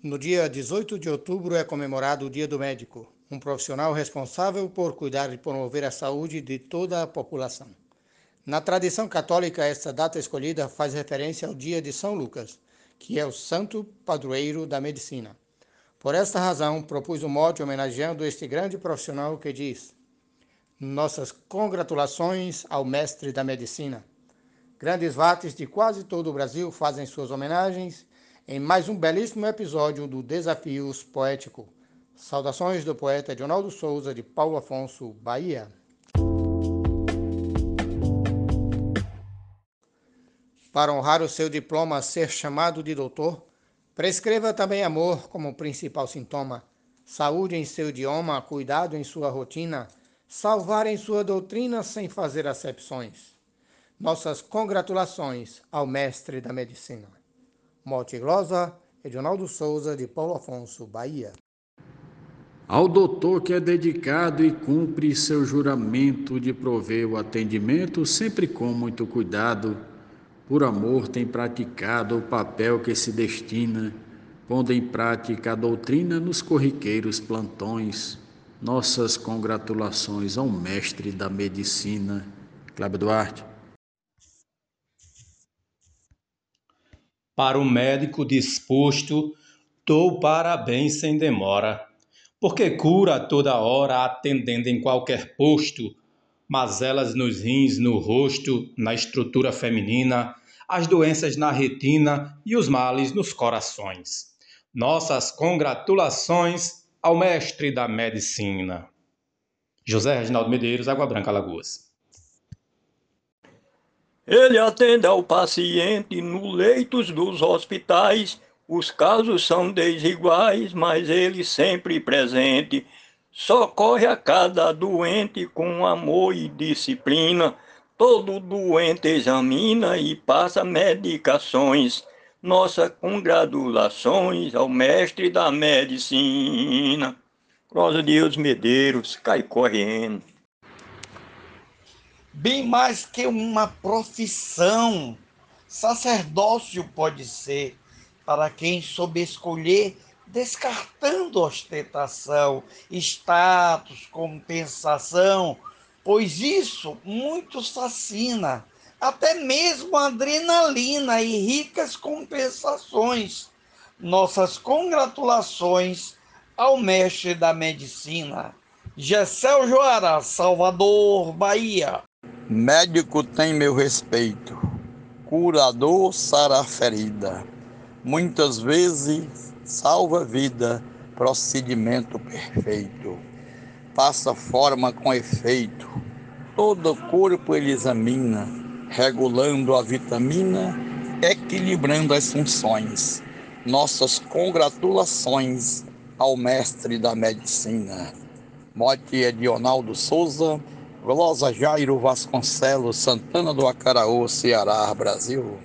No dia 18 de outubro é comemorado o Dia do Médico, um profissional responsável por cuidar e promover a saúde de toda a população. Na tradição católica, esta data escolhida faz referência ao dia de São Lucas, que é o santo padroeiro da medicina. Por esta razão, propus um mote homenageando este grande profissional que diz: Nossas congratulações ao mestre da medicina. Grandes vates de quase todo o Brasil fazem suas homenagens em mais um belíssimo episódio do Desafios Poético. Saudações do poeta Edionaldo Souza, de Paulo Afonso, Bahia. Para honrar o seu diploma ser chamado de doutor, prescreva também amor como principal sintoma, saúde em seu idioma, cuidado em sua rotina, salvar em sua doutrina sem fazer acepções. Nossas congratulações ao mestre da medicina. Morte Glosa, Edionaldo Souza, de Paulo Afonso, Bahia. Ao doutor que é dedicado e cumpre seu juramento de prover o atendimento, sempre com muito cuidado, por amor tem praticado o papel que se destina, pondo em prática a doutrina nos corriqueiros plantões. Nossas congratulações ao mestre da medicina, Cláudio Duarte. Para o médico disposto, dou parabéns sem demora, porque cura toda hora atendendo em qualquer posto, mazelas nos rins, no rosto, na estrutura feminina, as doenças na retina e os males nos corações. Nossas congratulações ao mestre da medicina. José Reginaldo Medeiros, Água Branca, Lagoas. Ele atende ao paciente no leitos dos hospitais. Os casos são desiguais, mas ele sempre presente. Socorre a cada doente com amor e disciplina. Todo doente examina e passa medicações. Nossas congratulações ao mestre da medicina. Rosa Deus Medeiros, cai correndo bem mais que uma profissão. Sacerdócio pode ser para quem soube escolher, descartando ostentação, status, compensação, pois isso muito fascina, até mesmo adrenalina e ricas compensações. Nossas congratulações ao mestre da medicina. Gessel Joara, Salvador, Bahia. Médico tem meu respeito, curador sara ferida, muitas vezes salva vida, procedimento perfeito, passa forma com efeito, todo corpo ele examina, regulando a vitamina, equilibrando as funções. Nossas congratulações ao mestre da medicina. Mote é Dionaldo Souza, Glosa Jairo Vasconcelos, Santana do Acaraú, Ceará, Brasil.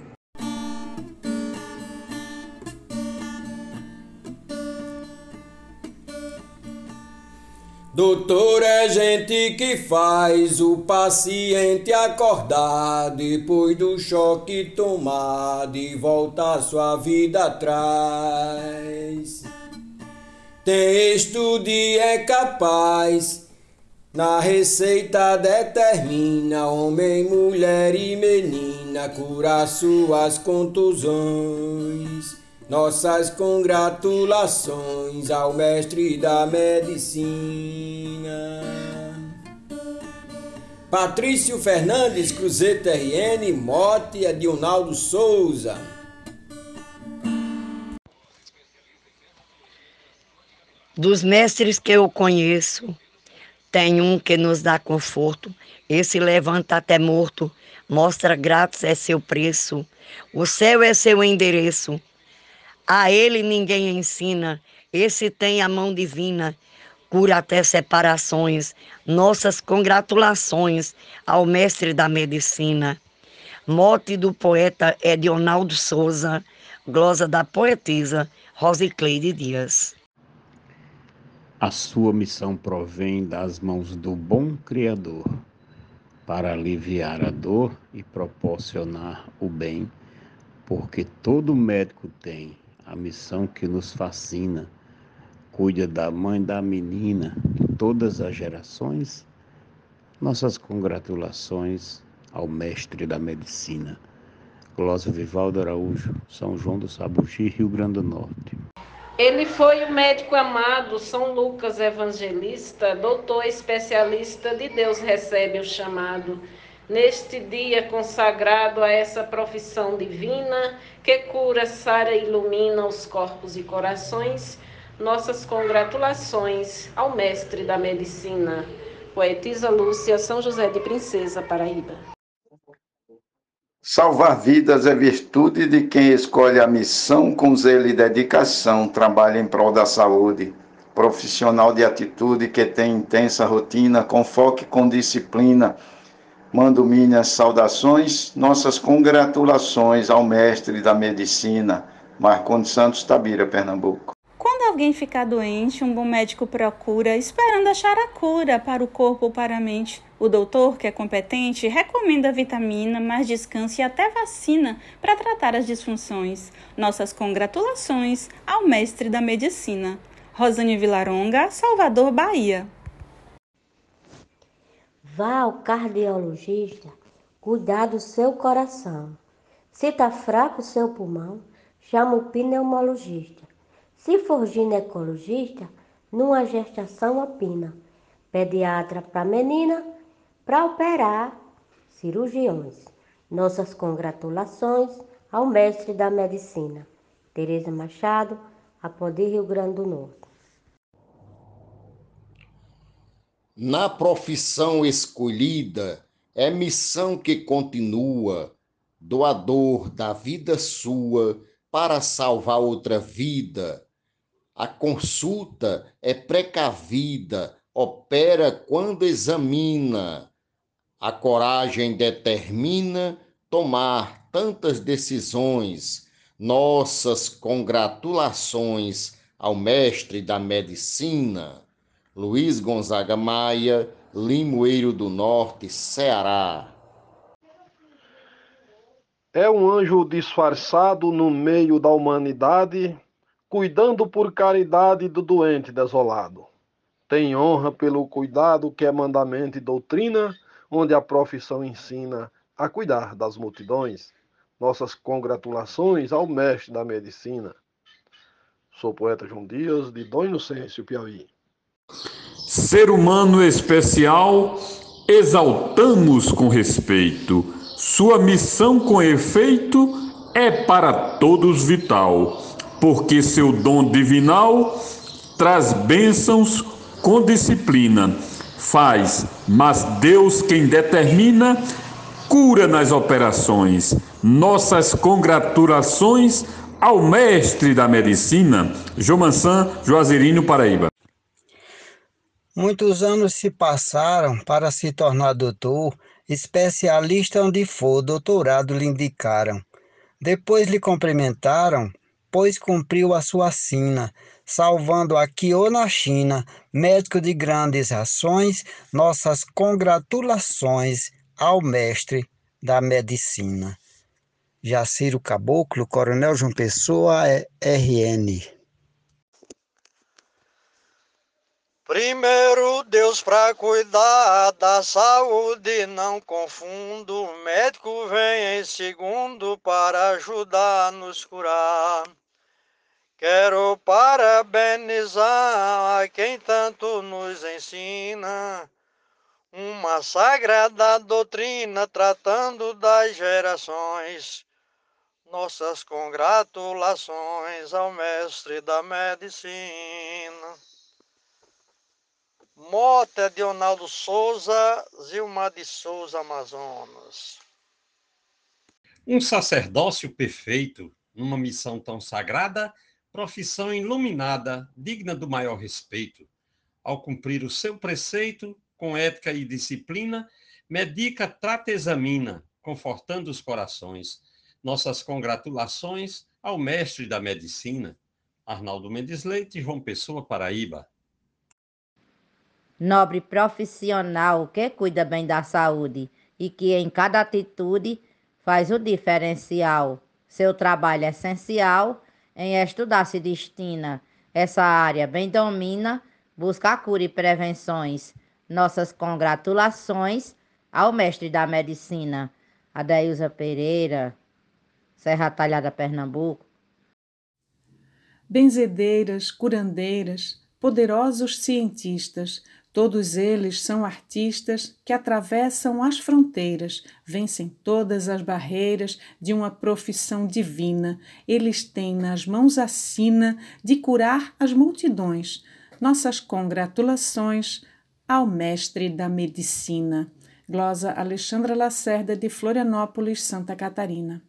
Doutor é gente que faz o paciente acordar depois do choque tomado e voltar sua vida atrás. Tem estudo e é capaz na receita determina homem, mulher e menina curar suas contusões. Nossas congratulações ao mestre da medicina. Patrício Fernandes, Cruzeta RN, Mote, Adionaldo Souza. Dos mestres que eu conheço, tem um que nos dá conforto, esse levanta até morto, mostra grátis é seu preço, o céu é seu endereço. A ele ninguém ensina, esse tem a mão divina, cura até separações. Nossas congratulações ao mestre da medicina. Mote do poeta Edionaldo Souza, glosa da poetisa Rosicleide Dias. A sua missão provém das mãos do bom Criador para aliviar a dor e proporcionar o bem, porque todo médico tem a missão que nos fascina. Cuida da mãe da menina todas as gerações. Nossas congratulações ao mestre da medicina. Glória Vivaldo Araújo, São João do Sabugi, Rio Grande do Norte. Ele foi o médico amado, São Lucas Evangelista, doutor especialista de Deus recebe o chamado. Neste dia consagrado a essa profissão divina, que cura, sara e ilumina os corpos e corações, nossas congratulações ao mestre da medicina. Poetisa Lúcia, São José de Princesa, Paraíba. Salvar vidas é virtude de quem escolhe a missão com zelo e dedicação, trabalha em prol da saúde. Profissional de atitude que tem intensa rotina, com foco e com disciplina. Mando minhas saudações, nossas congratulações ao mestre da medicina, Marcondes Santos Tabira, Pernambuco. Quando alguém ficar doente, um bom médico procura, esperando achar a cura para o corpo ou para a mente. O doutor, que é competente, recomenda vitamina, mais descanso e até vacina para tratar as disfunções. Nossas congratulações ao mestre da medicina. Rosane Vilaronga, Salvador, Bahia. Vá ao cardiologista cuidar do seu coração. Se está fraco o seu pulmão, chama o pneumologista. Se for ginecologista, numa gestação opina. Pediatra para menina, para operar cirurgiões. Nossas congratulações ao mestre da medicina, Tereza Machado, Apodi, Rio Grande do Norte. Na profissão escolhida, é missão que continua, doador da vida sua para salvar outra vida. A consulta é precavida, opera quando examina a coragem determina tomar tantas decisões. Nossas congratulações ao mestre da medicina, Luiz Gonzaga Maia, Limoeiro do Norte, Ceará. É um anjo disfarçado no meio da humanidade, cuidando por caridade do doente desolado. Tem honra pelo cuidado que é mandamento e doutrina, onde a profissão ensina a cuidar das multidões. Nossas congratulações ao mestre da medicina. Sou poeta João Dias, de Dom Inocêncio, Piauí. Ser humano especial, exaltamos com respeito. Sua missão com efeito é para todos vital, porque seu dom divinal traz bênçãos com disciplina faz, mas Deus quem determina, cura nas operações. Nossas congratulações ao mestre da medicina, Jomansan Juazeirinho Paraíba. Muitos anos se passaram para se tornar doutor, especialista onde for, doutorado lhe indicaram. Depois lhe cumprimentaram, pois cumpriu a sua sina, salvando aqui ou na China, médico de grandes ações, nossas congratulações ao mestre da medicina. Jaciro Caboclo, Coronel João Pessoa, RN. Primeiro Deus para cuidar da saúde, não confundo. O médico vem em segundo para ajudar a nos curar. Quero parabenizar a quem tanto nos ensina uma sagrada doutrina tratando das gerações. Nossas congratulações ao mestre da medicina. Mota de Ronaldo Souza, Zilma de Souza, Amazonas. Um sacerdócio perfeito, numa missão tão sagrada, profissão iluminada, digna do maior respeito. Ao cumprir o seu preceito, com ética e disciplina, medica, trata, examina, confortando os corações. Nossas congratulações ao mestre da medicina, Arnaldo Mendes Leite, João Pessoa, Paraíba. Nobre profissional que cuida bem da saúde e que em cada atitude faz o diferencial. Seu trabalho é essencial em estudar se destina. Essa área bem domina, busca cura e prevenções. Nossas congratulações ao mestre da medicina, Adeilza Pereira, Serra Talhada, Pernambuco. Benzedeiras, curandeiras, poderosos cientistas, todos eles são artistas que atravessam as fronteiras, vencem todas as barreiras de uma profissão divina. Eles têm nas mãos a sina de curar as multidões. Nossas congratulações ao mestre da medicina. Glosa Alexandra Lacerda, de Florianópolis, Santa Catarina.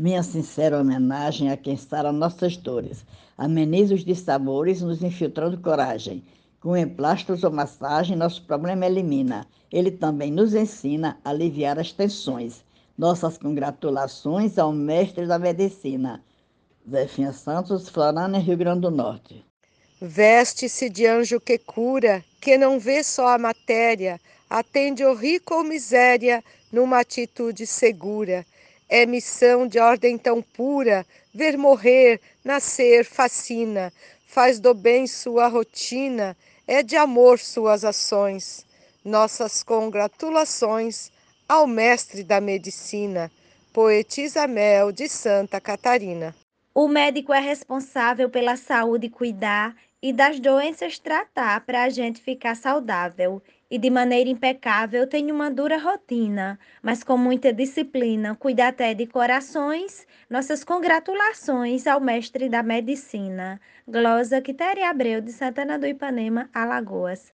Minha sincera homenagem a quem sara nossas dores, ameniza os dissabores, nos infiltrando coragem. Com emplastos ou massagem, nosso problema elimina. Ele também nos ensina a aliviar as tensões. Nossas congratulações ao mestre da medicina. Zefinha Santos, Florânia, Rio Grande do Norte. Veste-se de anjo que cura, que não vê só a matéria, atende o rico ou miséria numa atitude segura é missão de ordem tão pura, ver morrer, nascer, fascina, faz do bem sua rotina, é de amor suas ações. Nossas congratulações ao mestre da medicina, poetisa Mel de Santa Catarina. O médico é responsável pela saúde cuidar e das doenças tratar para a gente ficar saudável e de maneira impecável tem uma dura rotina, mas com muita disciplina, cuida até de corações. Nossas congratulações ao mestre da medicina, Glosa Quitéria Abreu, de Santana do Ipanema, Alagoas.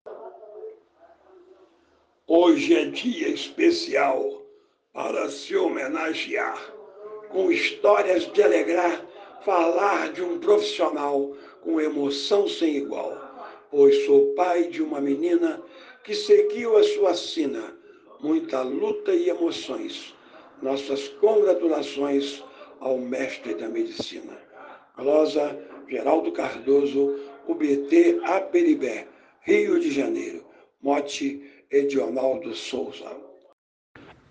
Hoje é dia especial para se homenagear, com histórias de alegrar, falar de um profissional com emoção sem igual, pois sou pai de uma menina que seguiu a sua sina, muita luta e emoções. Nossas congratulações ao mestre da medicina. Glosa Geraldo Cardoso, UBT Aperibé, Rio de Janeiro. Mote Edionaldo Souza.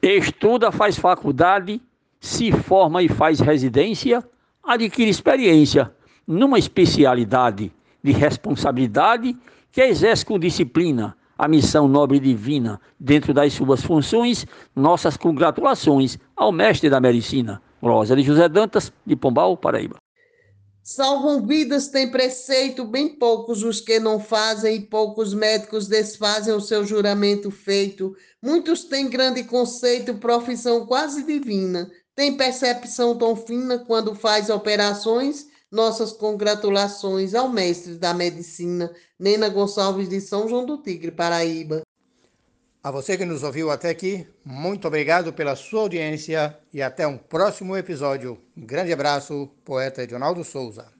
Estuda, faz faculdade, se forma e faz residência, adquire experiência numa especialidade de responsabilidade que exerce com disciplina a missão nobre e divina dentro das suas funções, nossas congratulações ao mestre da medicina, Rosa de José Dantas, de Pombal, Paraíba. Salvam vidas tem preceito, bem poucos os que não fazem, e poucos médicos desfazem o seu juramento feito. Muitos têm grande conceito, profissão quase divina, tem percepção tão fina quando faz operações nossas congratulações ao mestre da medicina, Nena Gonçalves de São João do Tigre, Paraíba. A você que nos ouviu até aqui, muito obrigado pela sua audiência e até um próximo episódio. Um grande abraço, poeta Edionaldo Souza.